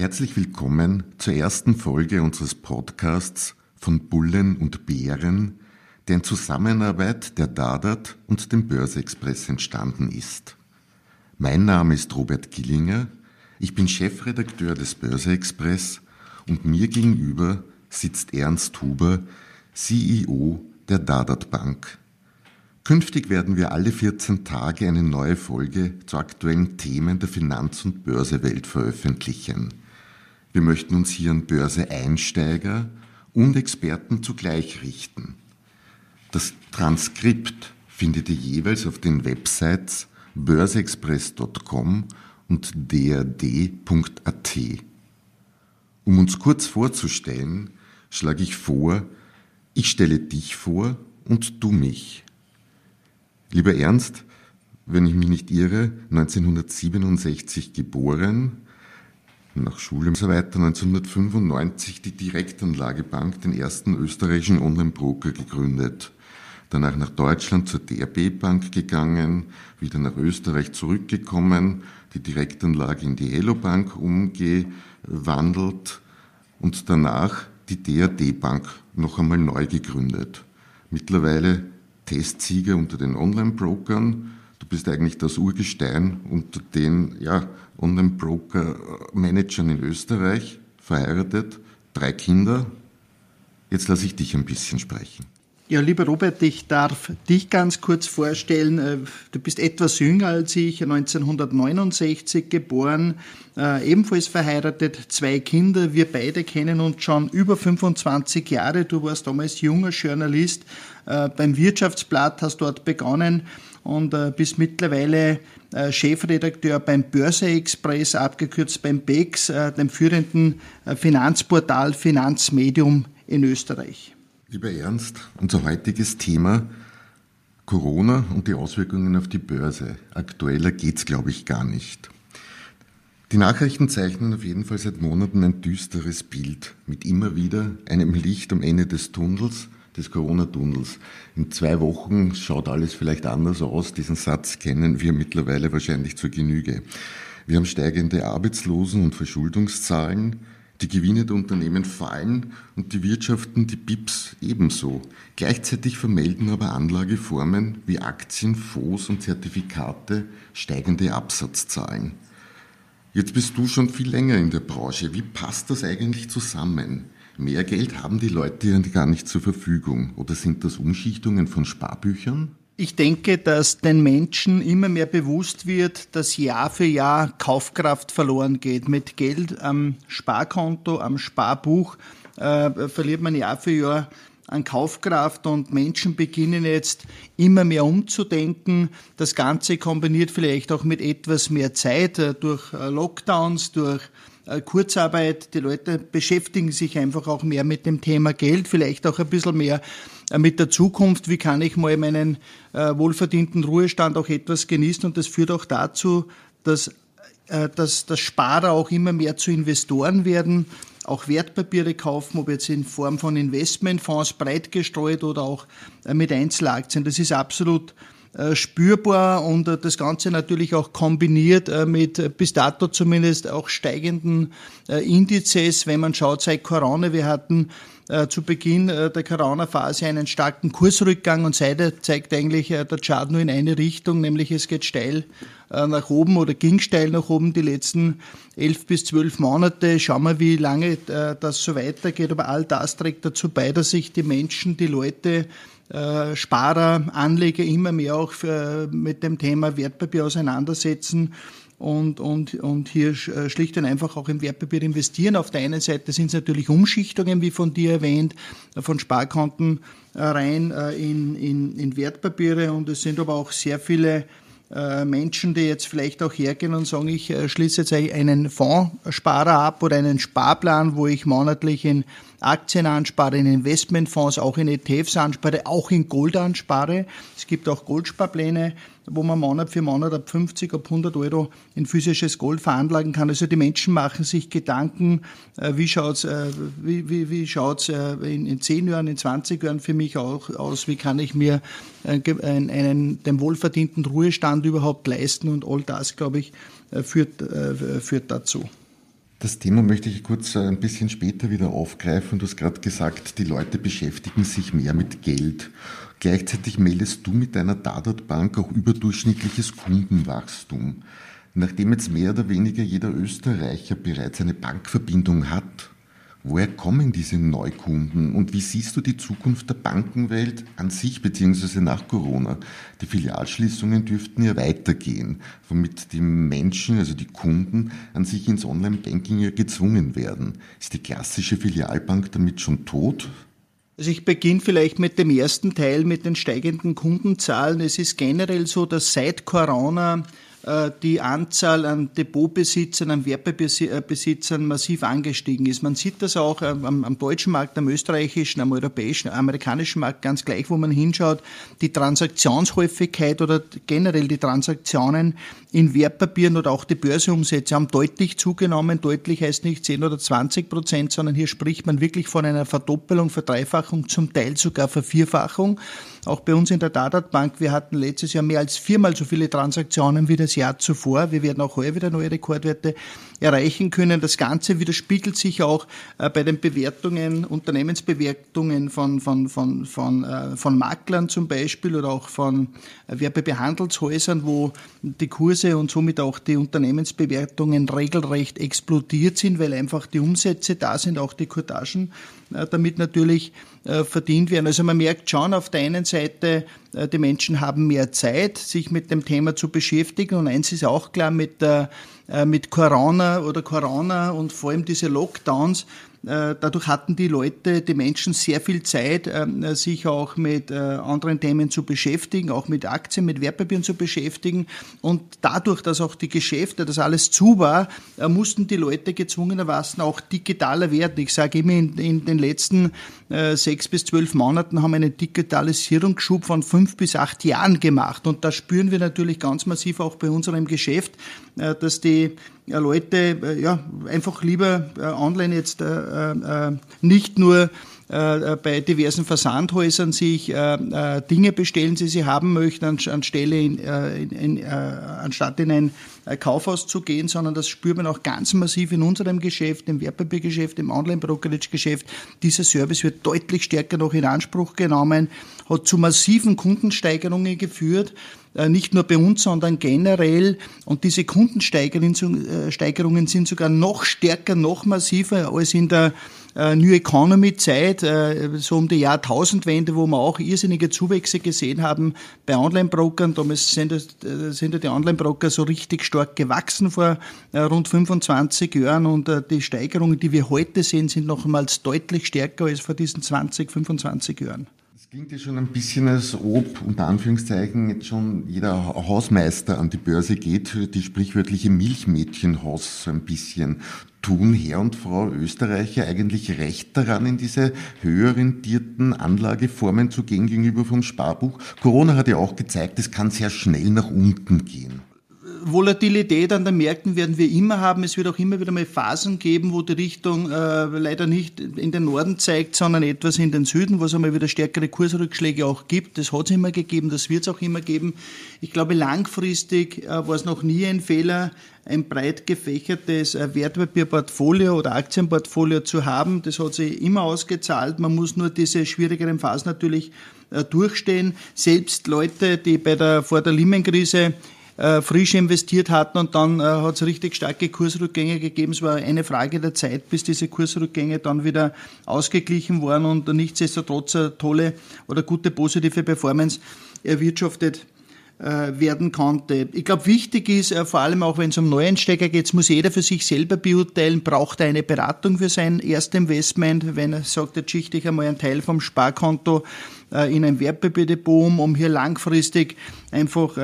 Herzlich willkommen zur ersten Folge unseres Podcasts von Bullen und Bären, der in Zusammenarbeit der Dadat und dem Börseexpress entstanden ist. Mein Name ist Robert Gillinger, ich bin Chefredakteur des Börseexpress und mir gegenüber sitzt Ernst Huber, CEO der Dadat Bank. Künftig werden wir alle 14 Tage eine neue Folge zu aktuellen Themen der Finanz- und Börsewelt veröffentlichen. Wir möchten uns hier an Börseeinsteiger und Experten zugleich richten. Das Transkript findet ihr jeweils auf den Websites börseexpress.com und drd.at. Um uns kurz vorzustellen, schlage ich vor, ich stelle dich vor und du mich. Lieber Ernst, wenn ich mich nicht irre, 1967 geboren, nach Schule und so weiter, 1995 die Direktanlagebank, den ersten österreichischen Online-Broker gegründet. Danach nach Deutschland zur DRB Bank gegangen, wieder nach Österreich zurückgekommen, die Direktanlage in die Elo Bank umgewandelt und danach die DRD Bank noch einmal neu gegründet. Mittlerweile Testsieger unter den Online-Brokern. Bist eigentlich das Urgestein unter den ja, Online-Broker-Managern in Österreich, verheiratet, drei Kinder. Jetzt lasse ich dich ein bisschen sprechen. Ja, lieber Robert, ich darf dich ganz kurz vorstellen. Äh, du bist etwas jünger als ich, 1969 geboren, äh, ebenfalls verheiratet, zwei Kinder. Wir beide kennen uns schon über 25 Jahre. Du warst damals junger Journalist äh, beim Wirtschaftsblatt, hast dort begonnen und bist mittlerweile Chefredakteur beim Börse Express, abgekürzt beim BEX, dem führenden Finanzportal Finanzmedium in Österreich. Lieber Ernst, unser heutiges Thema Corona und die Auswirkungen auf die Börse. Aktueller geht's, glaube ich, gar nicht. Die Nachrichten zeichnen auf jeden Fall seit Monaten ein düsteres Bild mit immer wieder einem Licht am Ende des Tunnels, des Corona-Tunnels. In zwei Wochen schaut alles vielleicht anders aus. Diesen Satz kennen wir mittlerweile wahrscheinlich zur Genüge. Wir haben steigende Arbeitslosen- und Verschuldungszahlen. Die Gewinne der Unternehmen fallen und die Wirtschaften, die BIPs ebenso. Gleichzeitig vermelden aber Anlageformen wie Aktien, Fonds und Zertifikate steigende Absatzzahlen. Jetzt bist du schon viel länger in der Branche. Wie passt das eigentlich zusammen? Mehr Geld haben die Leute gar nicht zur Verfügung. Oder sind das Umschichtungen von Sparbüchern? Ich denke, dass den Menschen immer mehr bewusst wird, dass Jahr für Jahr Kaufkraft verloren geht. Mit Geld am Sparkonto, am Sparbuch äh, verliert man Jahr für Jahr an Kaufkraft und Menschen beginnen jetzt immer mehr umzudenken. Das Ganze kombiniert vielleicht auch mit etwas mehr Zeit äh, durch äh, Lockdowns, durch Kurzarbeit. Die Leute beschäftigen sich einfach auch mehr mit dem Thema Geld, vielleicht auch ein bisschen mehr äh, mit der Zukunft. Wie kann ich mal meinen äh, wohlverdienten Ruhestand auch etwas genießen? Und das führt auch dazu, dass, dass, dass Sparer auch immer mehr zu Investoren werden auch Wertpapiere kaufen, ob jetzt in Form von Investmentfonds breit gestreut oder auch mit Einzelaktien. Das ist absolut äh, spürbar und äh, das Ganze natürlich auch kombiniert äh, mit bis dato zumindest auch steigenden Indizes, wenn man schaut, seit Corona, wir hatten zu Beginn der Corona-Phase einen starken Kursrückgang und seither zeigt eigentlich der Chart nur in eine Richtung, nämlich es geht steil nach oben oder ging steil nach oben die letzten elf bis zwölf Monate. Schauen wir, wie lange das so weitergeht. Aber all das trägt dazu bei, dass sich die Menschen, die Leute äh, Sparer, Anleger immer mehr auch für, mit dem Thema Wertpapier auseinandersetzen und, und, und hier äh, schlicht und einfach auch im Wertpapier investieren. Auf der einen Seite sind es natürlich Umschichtungen, wie von dir erwähnt, von Sparkonten äh, rein in, in, in Wertpapiere und es sind aber auch sehr viele Menschen, die jetzt vielleicht auch hergehen und sagen, ich schließe jetzt einen Fondssparer ab oder einen Sparplan, wo ich monatlich in Aktien anspare, in Investmentfonds, auch in ETFs anspare, auch in Gold anspare. Es gibt auch Goldsparpläne, wo man Monat für Monat ab 50, ab 100 Euro in physisches Gold veranlagen kann. Also die Menschen machen sich Gedanken, äh, wie schaut's, wie, wie, wie schaut's in, in 10 Jahren, in 20 Jahren für mich auch aus, wie kann ich mir einen, einen, den wohlverdienten Ruhestand überhaupt leisten und all das, glaube ich, äh, führt, äh, führt dazu. Das Thema möchte ich kurz äh, ein bisschen später wieder aufgreifen. Du hast gerade gesagt, die Leute beschäftigen sich mehr mit Geld. Gleichzeitig meldest du mit deiner Dadat Bank auch überdurchschnittliches Kundenwachstum. Nachdem jetzt mehr oder weniger jeder Österreicher bereits eine Bankverbindung hat, Woher kommen diese Neukunden und wie siehst du die Zukunft der Bankenwelt an sich bzw. nach Corona? Die Filialschließungen dürften ja weitergehen, womit die Menschen, also die Kunden, an sich ins Online-Banking ja gezwungen werden. Ist die klassische Filialbank damit schon tot? Also ich beginne vielleicht mit dem ersten Teil, mit den steigenden Kundenzahlen. Es ist generell so, dass seit Corona die Anzahl an Depotbesitzern, an Wertpapierbesitzern massiv angestiegen ist. Man sieht das auch am, am, deutschen Markt, am österreichischen, am europäischen, amerikanischen Markt ganz gleich, wo man hinschaut. Die Transaktionshäufigkeit oder generell die Transaktionen in Wertpapieren oder auch die Börseumsätze haben deutlich zugenommen. Deutlich heißt nicht 10 oder 20 Prozent, sondern hier spricht man wirklich von einer Verdoppelung, Verdreifachung, zum Teil sogar Vervierfachung. Auch bei uns in der Dadat Bank, wir hatten letztes Jahr mehr als viermal so viele Transaktionen wie das Jahr zuvor. Wir werden auch heuer wieder neue Rekordwerte erreichen können. Das Ganze widerspiegelt sich auch äh, bei den Bewertungen, Unternehmensbewertungen von, von, von, von, äh, von Maklern zum Beispiel oder auch von äh, Werbebehandelshäusern, wo die Kurse und somit auch die Unternehmensbewertungen regelrecht explodiert sind, weil einfach die Umsätze da sind, auch die Kurtagen damit natürlich verdient werden. Also man merkt schon auf der einen Seite, die Menschen haben mehr Zeit, sich mit dem Thema zu beschäftigen und eins ist auch klar, mit der mit Corona oder Corona und vor allem diese Lockdowns äh, dadurch hatten die Leute, die Menschen sehr viel Zeit, ähm, sich auch mit äh, anderen Themen zu beschäftigen, auch mit Aktien, mit Wertpapieren zu beschäftigen. Und dadurch, dass auch die Geschäfte, dass alles zu war, äh, mussten die Leute gezwungenermaßen auch digitaler werden. Ich sage immer, in, in den letzten sechs bis zwölf Monaten haben wir eine Digitalisierungsschub von fünf bis acht Jahren gemacht. Und da spüren wir natürlich ganz massiv auch bei unserem Geschäft, dass die Leute äh, ja, einfach lieber äh, online jetzt äh, nicht nur bei diversen Versandhäusern sich Dinge bestellen, die sie haben möchten, anstelle in, in, in, anstatt in ein Kaufhaus zu gehen, sondern das spürt man auch ganz massiv in unserem Geschäft, im Wertpapiergeschäft, im Online-Brokerage-Geschäft. Dieser Service wird deutlich stärker noch in Anspruch genommen, hat zu massiven Kundensteigerungen geführt. Äh, nicht nur bei uns, sondern generell. Und diese Kundensteigerungen sind sogar noch stärker, noch massiver als in der äh, New Economy Zeit, äh, so um die Jahrtausendwende, wo wir auch irrsinnige Zuwächse gesehen haben bei Online-Brokern. Damals sind, sind die Online-Broker so richtig stark gewachsen vor rund 25 Jahren und die Steigerungen, die wir heute sehen, sind nochmals deutlich stärker als vor diesen 20, 25 Jahren klingt ja schon ein bisschen, als ob unter Anführungszeichen jetzt schon jeder Hausmeister an die Börse geht, die sprichwörtliche Milchmädchenhaus so ein bisschen. Tun Herr und Frau Österreicher eigentlich recht daran, in diese höher rentierten Anlageformen zu gehen gegenüber vom Sparbuch? Corona hat ja auch gezeigt, es kann sehr schnell nach unten gehen. Volatilität an den Märkten werden wir immer haben. Es wird auch immer wieder mal Phasen geben, wo die Richtung äh, leider nicht in den Norden zeigt, sondern etwas in den Süden, wo es einmal wieder stärkere Kursrückschläge auch gibt. Das hat es immer gegeben, das wird es auch immer geben. Ich glaube, langfristig äh, war es noch nie ein Fehler, ein breit gefächertes äh, Wertpapierportfolio oder Aktienportfolio zu haben. Das hat sich immer ausgezahlt. Man muss nur diese schwierigeren Phasen natürlich äh, durchstehen. Selbst Leute, die bei der, vor der Lehman-Krise äh, frisch investiert hatten und dann äh, hat es richtig starke Kursrückgänge gegeben. Es war eine Frage der Zeit, bis diese Kursrückgänge dann wieder ausgeglichen waren und nichtsdestotrotz eine tolle oder gute positive Performance erwirtschaftet werden konnte. Ich glaube, wichtig ist, äh, vor allem auch wenn es um Neueinsteiger geht, muss jeder für sich selber beurteilen, braucht er eine Beratung für sein Erstinvestment, wenn er sagt, jetzt schichte ich einmal einen Teil vom Sparkonto äh, in ein Wertpapierdepot um, hier langfristig einfach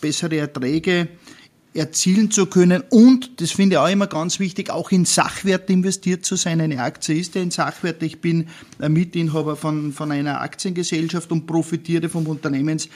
bessere Erträge erzielen zu können und, das finde ich auch immer ganz wichtig, auch in Sachwerte investiert zu sein. Eine Aktie ist ja in Sachwerte. Ich bin Mitinhaber von, von einer Aktiengesellschaft und profitiere vom Unternehmens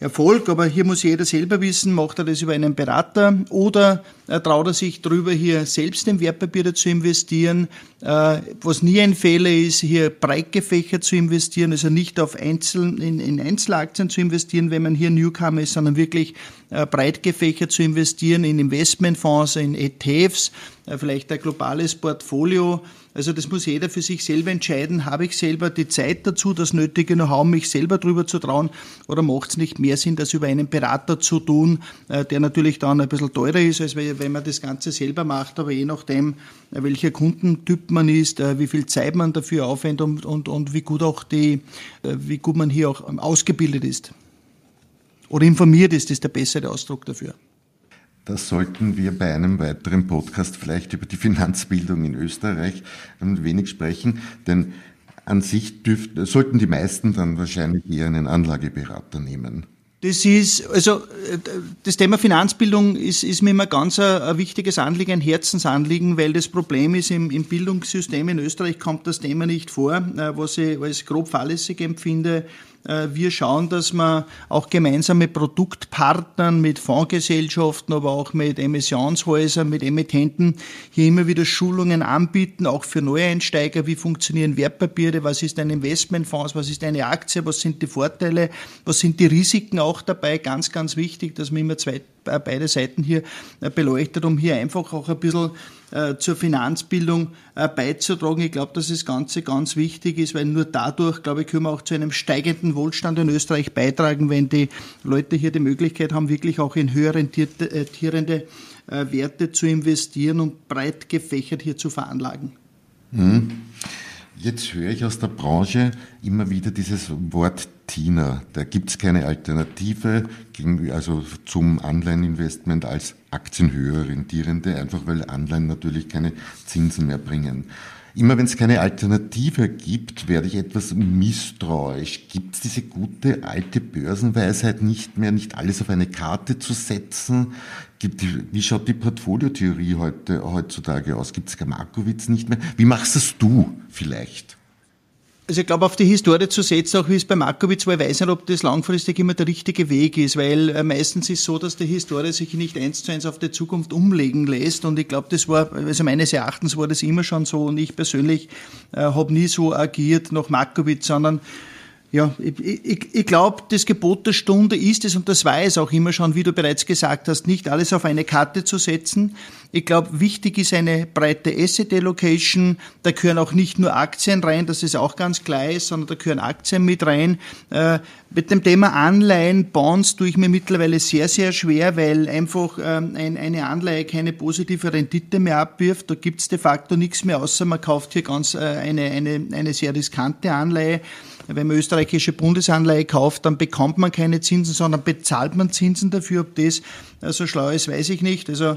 Erfolg, aber hier muss jeder selber wissen, macht er das über einen Berater oder äh, traut er sich darüber, hier selbst in Wertpapiere zu investieren. Äh, was nie ein Fehler ist, hier breit gefächert zu investieren, also nicht auf Einzel, in, in Einzelaktien zu investieren, wenn man hier Newcomer ist, sondern wirklich äh, breit gefächert zu investieren in Investmentfonds, in ETFs, vielleicht ein globales Portfolio also das muss jeder für sich selber entscheiden. Habe ich selber die Zeit dazu, das nötige Know-how, mich selber drüber zu trauen oder macht es nicht mehr Sinn, das über einen Berater zu tun, äh, der natürlich dann ein bisschen teurer ist, als wenn man das Ganze selber macht, aber je nachdem, äh, welcher Kundentyp man ist, äh, wie viel Zeit man dafür aufwendet und, und, und wie gut auch die, wie gut man hier auch ausgebildet ist. Oder informiert ist, ist der bessere Ausdruck dafür. Das sollten wir bei einem weiteren Podcast vielleicht über die Finanzbildung in Österreich ein wenig sprechen, denn an sich dürft, sollten die meisten dann wahrscheinlich eher einen Anlageberater nehmen. Das ist, also, das Thema Finanzbildung ist, ist mir immer ganz ein, ein, wichtiges Anliegen, ein Herzensanliegen, weil das Problem ist, im, im Bildungssystem in Österreich kommt das Thema nicht vor, äh, was ich als grob fahrlässig empfinde. Äh, wir schauen, dass wir auch gemeinsam mit Produktpartnern, mit Fondsgesellschaften, aber auch mit Emissionshäusern, mit Emittenten hier immer wieder Schulungen anbieten, auch für Neueinsteiger. Wie funktionieren Wertpapiere? Was ist ein Investmentfonds? Was ist eine Aktie? Was sind die Vorteile? Was sind die Risiken auch dabei? Ganz, ganz wichtig, dass man immer zwei, äh, beide Seiten hier äh, beleuchtet, um hier einfach auch ein bisschen zur Finanzbildung äh, beizutragen. Ich glaube, dass das Ganze ganz wichtig ist, weil nur dadurch, glaube ich, können wir auch zu einem steigenden Wohlstand in Österreich beitragen, wenn die Leute hier die Möglichkeit haben, wirklich auch in höher rentierende äh, Werte zu investieren und breit gefächert hier zu veranlagen. Mhm. Jetzt höre ich aus der Branche immer wieder dieses Wort TINA. Da gibt es keine Alternative also zum Anleiheninvestment als aktienhöher rentierende, einfach weil Anleihen natürlich keine Zinsen mehr bringen. Immer wenn es keine Alternative gibt, werde ich etwas misstrauisch. Gibt es diese gute alte Börsenweisheit nicht mehr, nicht alles auf eine Karte zu setzen? Gibt, wie schaut die Portfoliotheorie heute, heutzutage aus? Gibt es Markowitz nicht mehr? Wie machst es du vielleicht? Also ich glaube, auf die Historie zu setzen, auch wie es bei Markowitz war, ich weiß nicht, ob das langfristig immer der richtige Weg ist, weil äh, meistens ist es so, dass die Historie sich nicht eins zu eins auf die Zukunft umlegen lässt und ich glaube, das war, also meines Erachtens war das immer schon so und ich persönlich äh, habe nie so agiert nach Markowitz, sondern ja, ich, ich, ich glaube, das Gebot der Stunde ist es, und das war es auch immer schon, wie du bereits gesagt hast, nicht alles auf eine Karte zu setzen. Ich glaube, wichtig ist eine breite Asset Allocation. Da gehören auch nicht nur Aktien rein, das ist auch ganz klar ist, sondern da gehören Aktien mit rein. Äh, mit dem Thema Anleihen, Bonds tue ich mir mittlerweile sehr, sehr schwer, weil einfach ähm, ein, eine Anleihe keine positive Rendite mehr abwirft. Da gibt's de facto nichts mehr, außer man kauft hier ganz äh, eine, eine, eine sehr riskante Anleihe. Wenn man österreichische Bundesanleihe kauft, dann bekommt man keine Zinsen, sondern bezahlt man Zinsen dafür. Ob das äh, so schlau ist, weiß ich nicht. Also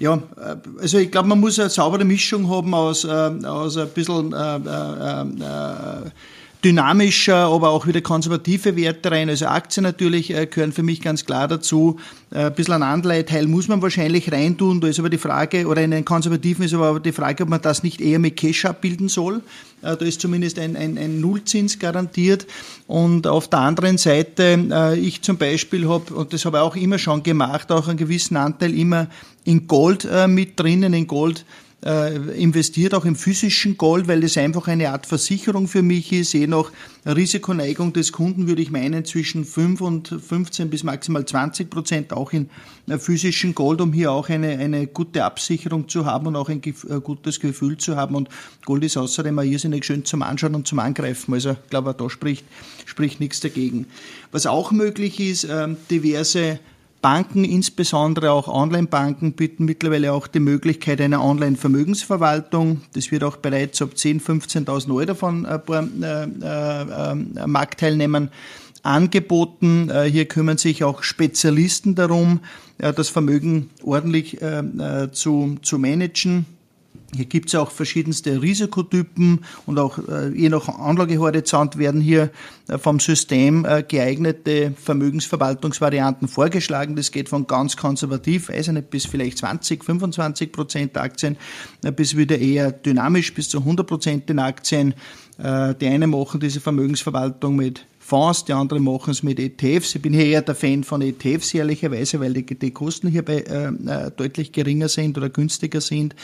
ja, äh, also ich glaube, man muss eine saubere Mischung haben aus, äh, aus ein bisschen äh, äh, äh, dynamischer, aber auch wieder konservative Werte rein. Also Aktien natürlich äh, gehören für mich ganz klar dazu. Äh, ein bisschen ein Anleiheteil muss man wahrscheinlich reintun. Da ist aber die Frage, oder in den konservativen ist aber die Frage, ob man das nicht eher mit Cash abbilden soll. Äh, da ist zumindest ein, ein, ein Nullzins garantiert. Und auf der anderen Seite, ich zum Beispiel habe, und das habe ich auch immer schon gemacht, auch einen gewissen Anteil immer in Gold mit drinnen, in Gold investiert auch im physischen Gold, weil das einfach eine Art Versicherung für mich ist. Je nach Risikoneigung des Kunden würde ich meinen zwischen 5 und 15 bis maximal 20 Prozent auch in äh, physischen Gold, um hier auch eine, eine gute Absicherung zu haben und auch ein, äh, gutes Gefühl zu haben. Und Gold ist außerdem auch irrsinnig schön zum Anschauen und zum Angreifen. Also ich glaube, da spricht, spricht nichts dagegen. Was auch möglich ist, äh, diverse Banken, insbesondere auch Online-Banken, bieten mittlerweile auch die Möglichkeit einer Online-Vermögensverwaltung. Das wird auch bereits ab 10.000, 15.000 Euro von paar äh, äh, äh, Marktteilnehmern angeboten. Hier kümmern sich auch Spezialisten darum, das Vermögen ordentlich zu, zu managen. Hier gibt es auch verschiedenste Risikotypen und auch äh, je nach Anlagehorizont werden hier äh, vom System äh, geeignete Vermögensverwaltungsvarianten vorgeschlagen. Das geht von ganz konservativ, weiß ich nicht, bis vielleicht 20, 25 Prozent Aktien, bis wieder eher dynamisch bis zu 100 Prozent in Aktien. Die einen machen diese Vermögensverwaltung mit Fonds, die anderen machen es mit ETFs. Ich bin hier eher der Fan von ETFs, ehrlicherweise, weil die, die Kosten hierbei äh, deutlich geringer sind oder günstiger sind.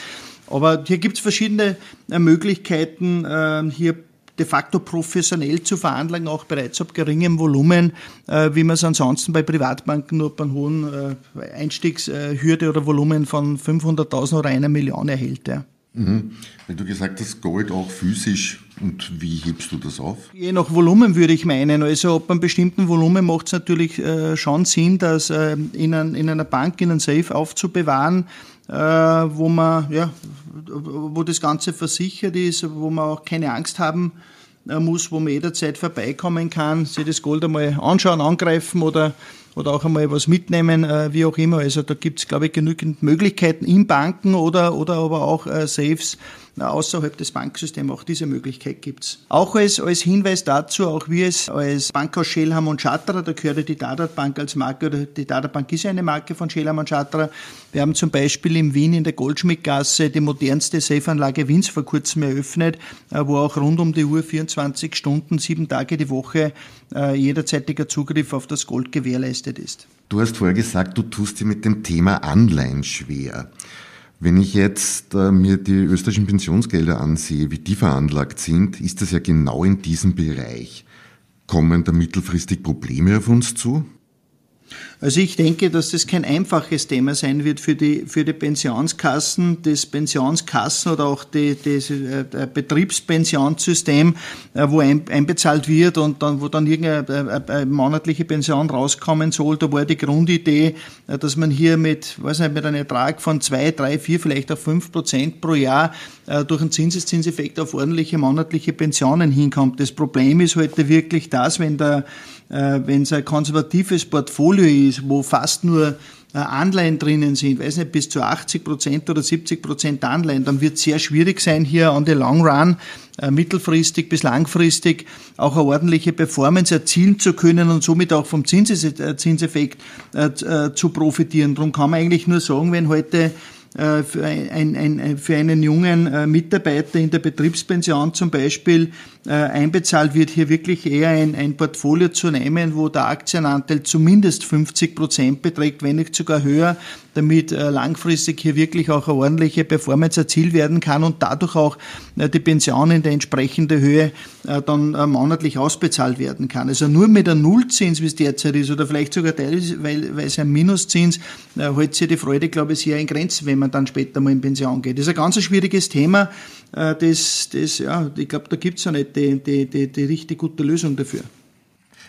Aber hier gibt es verschiedene äh, Möglichkeiten, äh, hier de facto professionell zu veranlagen, auch bereits ab geringem Volumen, äh, wie man es ansonsten bei Privatbanken nur bei einem hohen Einstiegshürde oder Volumen von 500.000 oder einer Million erhält. Ja. Mhm. Wenn du gesagt hast, Gold auch physisch, und wie hebst du das auf? Je nach Volumen würde ich meinen. Also ab einem bestimmten Volumen macht es natürlich schon Sinn, das in, einer Bank, in einem Safe aufzubewahren äh, wo man, ja, wo das Ganze versichert ist, wo man auch keine Angst haben äh, muss, wo man jederzeit vorbeikommen kann, sich das Gold einmal anschauen, angreifen oder, oder auch einmal was mitnehmen, äh, wie auch immer. Also da gibt es, glaube ich, genügend Möglichkeiten in Banken oder, oder aber auch Safes, außerhalb des Banksystems. Auch diese Möglichkeit gibt's. Auch als, als Hinweis dazu, auch wir es als Bankhaus Schelham und Schatterer, da gehört ja die Dadat Bank als Marke, oder die Dadat Bank ist ja eine Marke von Schelham und Schatterer. Wir haben zum Beispiel in Wien in der Goldschmidtgasse die modernste Safe-Anlage Wiens vor kurzem eröffnet, äh, wo auch rund um die Uhr 24 Stunden, sieben Tage die Woche äh, jederzeitiger Zugriff auf das Gold gewährleistet ist. Du hast vorher gesagt, du tust dir mit dem Thema Anleihen schwer. Wenn ich jetzt äh, mir die österreichischen Pensionsgelder ansehe, wie die veranlagt sind, ist das ja genau in diesem Bereich. Kommen da mittelfristig Probleme auf uns zu? Also ich denke, dass das kein einfaches Thema sein wird für die, für die Pensionskassen, das Pensionskassen oder auch die, das äh, Betriebspensionssystem, äh, wo ein, einbezahlt wird und dann, wo dann irgendeine äh, monatliche Pension rauskommen soll. Da war die Grundidee, dass man hier mit, weiß nicht, mit einem Ertrag von zwei, drei, vier, vielleicht auch fünf Prozent pro Jahr durch einen Zinseszinseffekt auf ordentliche monatliche Pensionen hinkommt. Das Problem ist heute wirklich das, wenn der äh, wenn es ein konservatives Portfolio ist, wo fast nur äh, Anleihen drinnen sind, weiß nicht, bis zu 80 Prozent oder 70 Prozent Anleihen, dann wird es sehr schwierig sein, hier an the long run, äh, mittelfristig bis langfristig, auch eine ordentliche Performance erzielen zu können und somit auch vom Zinseffekt zu profitieren. Darum kann man eigentlich nur sagen, wenn heute äh, für, ein, ein, für einen jungen äh, Mitarbeiter in der Betriebspension zum Beispiel äh, einbezahlt wird, hier wirklich eher ein, ein Portfolio zu nehmen, wo der Aktienanteil zumindest 50 Prozent beträgt, wenn nicht sogar höher, damit langfristig hier wirklich auch eine ordentliche Performance erzielt werden kann und dadurch auch die Pension in der entsprechenden Höhe dann monatlich ausbezahlt werden kann. Also nur mit einem Nullzins, wie es derzeit ist, oder vielleicht sogar teilweise ein Minuszins, hält sich die Freude, glaube ich, sehr in Grenzen, wenn man man dann später mal in Pension geht. Das ist ein ganz schwieriges Thema. Äh, das, das, ja, ich glaube, da gibt es ja nicht die, die, die, die richtig gute Lösung dafür.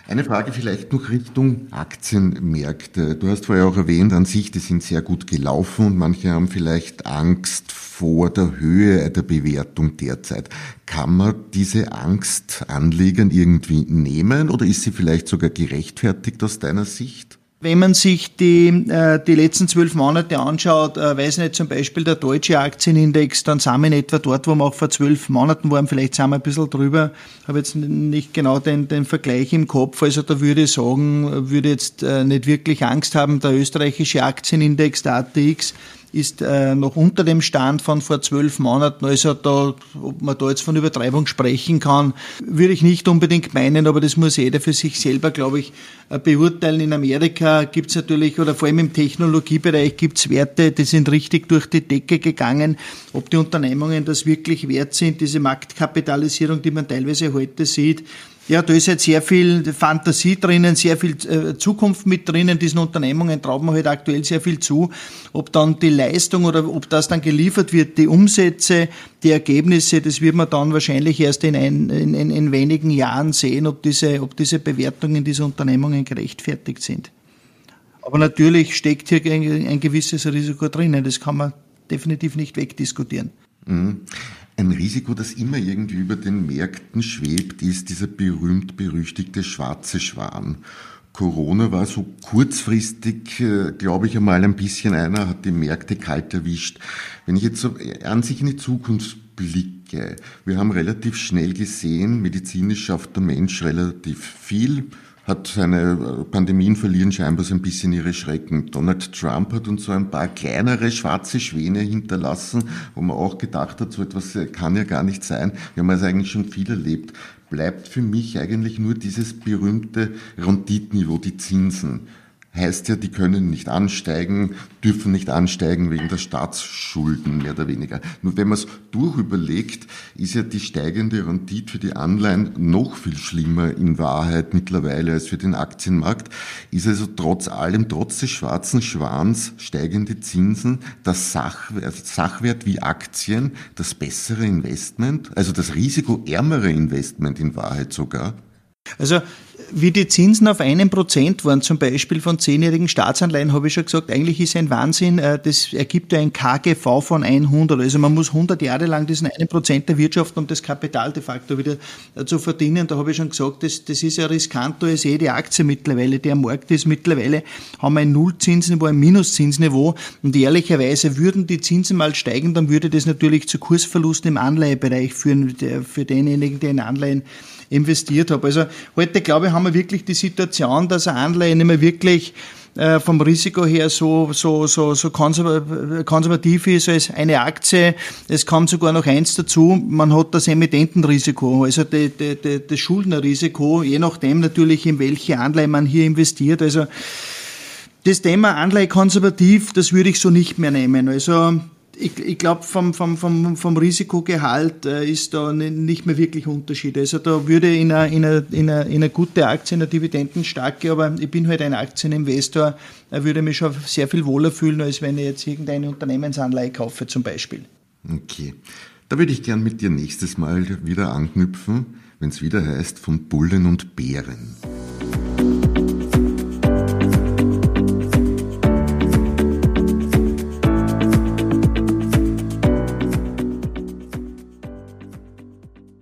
Eine Frage vielleicht noch Richtung Aktienmärkte. Du hast vorher auch erwähnt, an sich, die sind sehr gut gelaufen und manche haben vielleicht Angst vor der Höhe der Bewertung derzeit. Kann man diese Angst Anlegern irgendwie nehmen oder ist sie vielleicht sogar gerechtfertigt aus deiner Sicht? Wenn man sich die, äh, die letzten zwölf Monate anschaut, äh, weiß nicht, zum Beispiel der deutsche Aktienindex, dann sind wir in etwa dort, wo wir auch vor zwölf Monaten waren, vielleicht sind wir ein bisschen drüber, habe jetzt nicht genau den, den Vergleich im Kopf, also da würde ich sagen, würde jetzt äh, nicht wirklich Angst haben, der österreichische Aktienindex, der ATX, ist äh, noch unter dem Stand von vor zwölf Monaten. Also da, ob man da jetzt von Übertreibung sprechen kann, würde ich nicht unbedingt meinen, aber das muss jeder für sich selber, glaube ich, äh, beurteilen. In Amerika gibt es natürlich, oder vor allem im Technologiebereich gibt es Werte, die sind richtig durch die Decke gegangen. Ob die Unternehmungen das wirklich wert sind, diese Marktkapitalisierung, die man teilweise heute sieht, ja, da ist halt sehr viel Fantasie drinnen, sehr viel äh, Zukunft mit drinnen. Diesen Unternehmungen traut man halt aktuell sehr viel zu. Ob dann die Leistung oder ob das dann geliefert wird, die Umsätze, die Ergebnisse, das wird man dann wahrscheinlich erst in, ein, in, in, in wenigen Jahren sehen, ob diese, ob diese Bewertungen dieser Unternehmungen gerechtfertigt sind. Aber natürlich steckt hier ein, ein gewisses Risiko drinnen. Das kann man definitiv nicht wegdiskutieren. Mhm. Ein Risiko, das immer irgendwie über den Märkten schwebt, ist dieser berühmt-berüchtigte schwarze Schwan. Corona war so kurzfristig, äh, glaube ich, einmal ein bisschen einer, hat die Märkte kalt erwischt. Wenn ich jetzt so an sich in die Zukunft blicke, wir haben relativ schnell gesehen, medizinisch schafft der Mensch relativ viel hat seine äh, Pandemien verlieren scheinbar so ein bisschen ihre Schrecken. Donald Trump hat uns so ein paar kleinere schwarze Schwäne hinterlassen, wo man auch gedacht hat, so etwas äh, kann ja gar nicht sein. Wir haben also eigentlich schon viel erlebt. Bleibt für mich eigentlich nur dieses berühmte Renditniveau, die Zinsen heißt ja, die können nicht ansteigen, dürfen nicht ansteigen wegen der Staatsschulden, mehr oder weniger. Nur wenn man es durchüberlegt, ist ja die steigende Rendite für die Anleihen noch viel schlimmer in Wahrheit mittlerweile als für den Aktienmarkt. Ist also trotz allem, trotz des schwarzen Schwans, steigende Zinsen, das Sachwert, Sachwert wie Aktien, das bessere Investment, also das risikoärmere Investment in Wahrheit sogar? Also wie die Zinsen auf einem Prozent waren, zum Beispiel von zehnjährigen Staatsanleihen, habe ich schon gesagt, eigentlich ist ein Wahnsinn. Äh, das ergibt ja ein KGV von 100. Also man muss 100 Jahre lang diesen einen Prozent erwirtschaften, um das Kapital de facto wieder äh, zu verdienen. Da habe ich schon gesagt, das, das ist ja riskanter als jede Aktie mittlerweile. Der Markt ist mittlerweile, haben wir ein Nullzinsniveau, ein Minuszinsniveau. Und ehrlicherweise würden die Zinsen mal steigen, dann würde das natürlich zu Kursverlusten im Anleihebereich führen, für denjenigen, der in Anleihen investiert habe. Also heute, glaube ich, haben wir wirklich die Situation, dass ein Anleihe nicht mehr wirklich äh, vom Risiko her so, so, so, so konservativ ist als eine Aktie. Es kommt sogar noch eins dazu, man hat das Emittentenrisiko, also die, die, die, das Schuldnerrisiko, je nachdem natürlich, in welche Anleihe man hier investiert. Also das Thema Anleihe konservativ, das würde ich so nicht mehr nehmen. Also ich, ich glaube, vom, vom, vom, vom Risikogehalt äh, ist da nicht mehr wirklich Unterschied. Also da würde in einer in eine, in eine, in eine gute Aktie, in einer dividendenstarke, aber ich bin halt ein Aktieninvestor, äh, würde mich schon sehr viel wohler fühlen, als wenn ich jetzt irgendeine Unternehmensanleihe kaufe zum Beispiel. Okay. Da würde ich gern mit dir nächstes Mal wieder anknüpfen, wenn es wieder heißt von Bullen und Bären.